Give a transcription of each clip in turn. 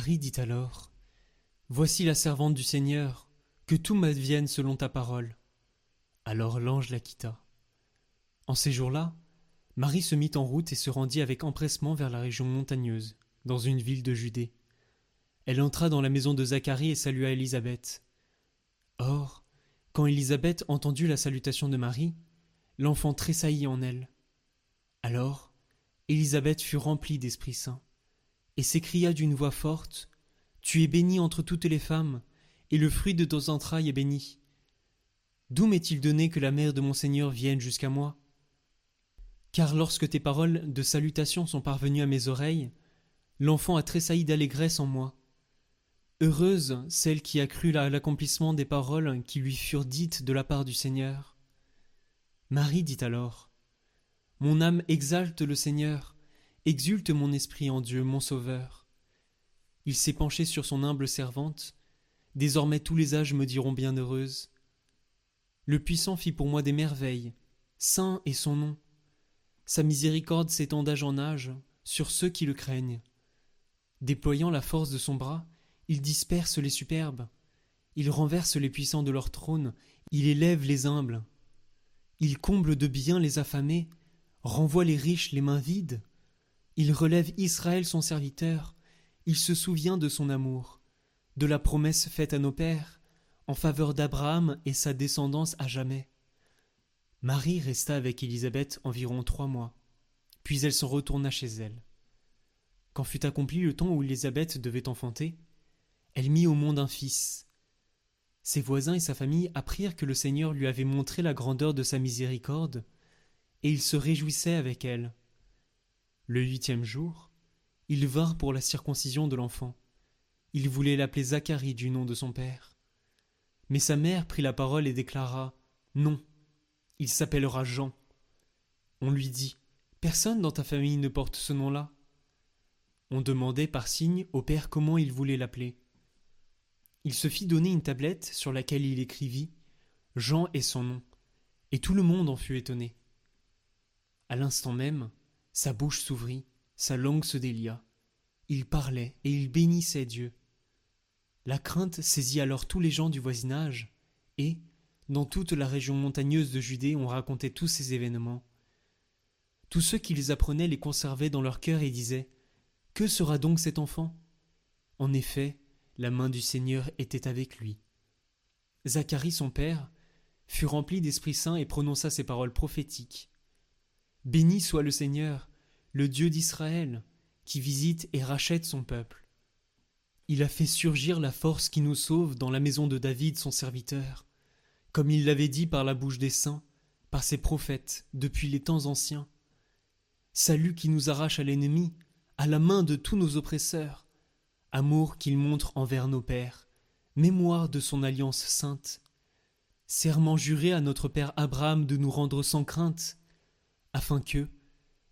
Marie dit alors Voici la servante du Seigneur, que tout m'advienne selon ta parole. Alors l'ange la quitta. En ces jours-là, Marie se mit en route et se rendit avec empressement vers la région montagneuse, dans une ville de Judée. Elle entra dans la maison de Zacharie et salua Élisabeth. Or, quand Élisabeth entendit la salutation de Marie, l'enfant tressaillit en elle. Alors, Élisabeth fut remplie d'Esprit Saint, et s'écria d'une voix forte Tu es bénie entre toutes les femmes, et le fruit de tes entrailles est béni. D'où m'est-il donné que la mère de mon Seigneur vienne jusqu'à moi? Car lorsque tes paroles de salutation sont parvenues à mes oreilles, l'enfant a tressailli d'allégresse en moi. Heureuse celle qui a cru à l'accomplissement des paroles qui lui furent dites de la part du Seigneur. Marie dit alors Mon âme exalte le Seigneur, exulte mon esprit en Dieu, mon Sauveur. Il s'est penché sur son humble servante, désormais tous les âges me diront bienheureuse. Le Puissant fit pour moi des merveilles, saint est son nom. Sa miséricorde s'étend d'âge en âge sur ceux qui le craignent. Déployant la force de son bras, il disperse les superbes, il renverse les puissants de leur trône, il élève les humbles, il comble de bien les affamés, renvoie les riches les mains vides, il relève Israël son serviteur, il se souvient de son amour, de la promesse faite à nos pères, en faveur d'Abraham et sa descendance à jamais. Marie resta avec Élisabeth environ trois mois, puis elle s'en retourna chez elle. Quand fut accompli le temps où Élisabeth devait enfanter, elle mit au monde un fils. Ses voisins et sa famille apprirent que le Seigneur lui avait montré la grandeur de sa miséricorde, et ils se réjouissaient avec elle. Le huitième jour, ils vinrent pour la circoncision de l'enfant. Ils voulaient l'appeler Zacharie du nom de son père. Mais sa mère prit la parole et déclara Non, il s'appellera Jean. On lui dit Personne dans ta famille ne porte ce nom-là. On demandait par signe au père comment il voulait l'appeler. Il se fit donner une tablette sur laquelle il écrivit Jean est son nom, et tout le monde en fut étonné. À l'instant même, sa bouche s'ouvrit, sa langue se délia. Il parlait et il bénissait Dieu. La crainte saisit alors tous les gens du voisinage, et, dans toute la région montagneuse de Judée, on racontait tous ces événements. Tous ceux qui les apprenaient les conservaient dans leur cœur et disaient Que sera donc cet enfant? En effet, la main du Seigneur était avec lui. Zacharie son père fut rempli d'Esprit Saint et prononça ces paroles prophétiques. Béni soit le Seigneur, le Dieu d'Israël, qui visite et rachète son peuple. Il a fait surgir la force qui nous sauve dans la maison de David son serviteur, comme il l'avait dit par la bouche des saints, par ses prophètes, depuis les temps anciens. Salut qui nous arrache à l'ennemi, à la main de tous nos oppresseurs, amour qu'il montre envers nos pères, mémoire de son alliance sainte, serment juré à notre Père Abraham de nous rendre sans crainte, afin que,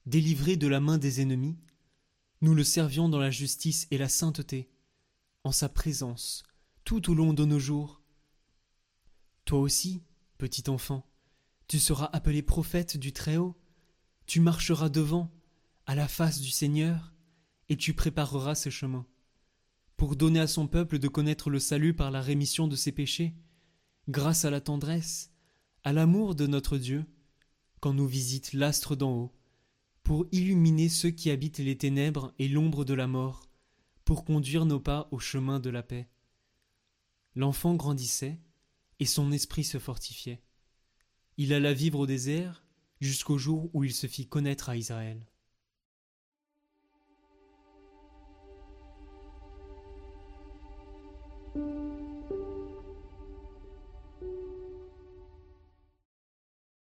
délivrés de la main des ennemis, nous le servions dans la justice et la sainteté, en sa présence, tout au long de nos jours. Toi aussi, petit enfant, tu seras appelé prophète du Très-Haut, tu marcheras devant, à la face du Seigneur, et tu prépareras ses chemins pour donner à son peuple de connaître le salut par la rémission de ses péchés, grâce à la tendresse, à l'amour de notre Dieu, quand nous visite l'astre d'en haut, pour illuminer ceux qui habitent les ténèbres et l'ombre de la mort, pour conduire nos pas au chemin de la paix. L'enfant grandissait, et son esprit se fortifiait. Il alla vivre au désert jusqu'au jour où il se fit connaître à Israël.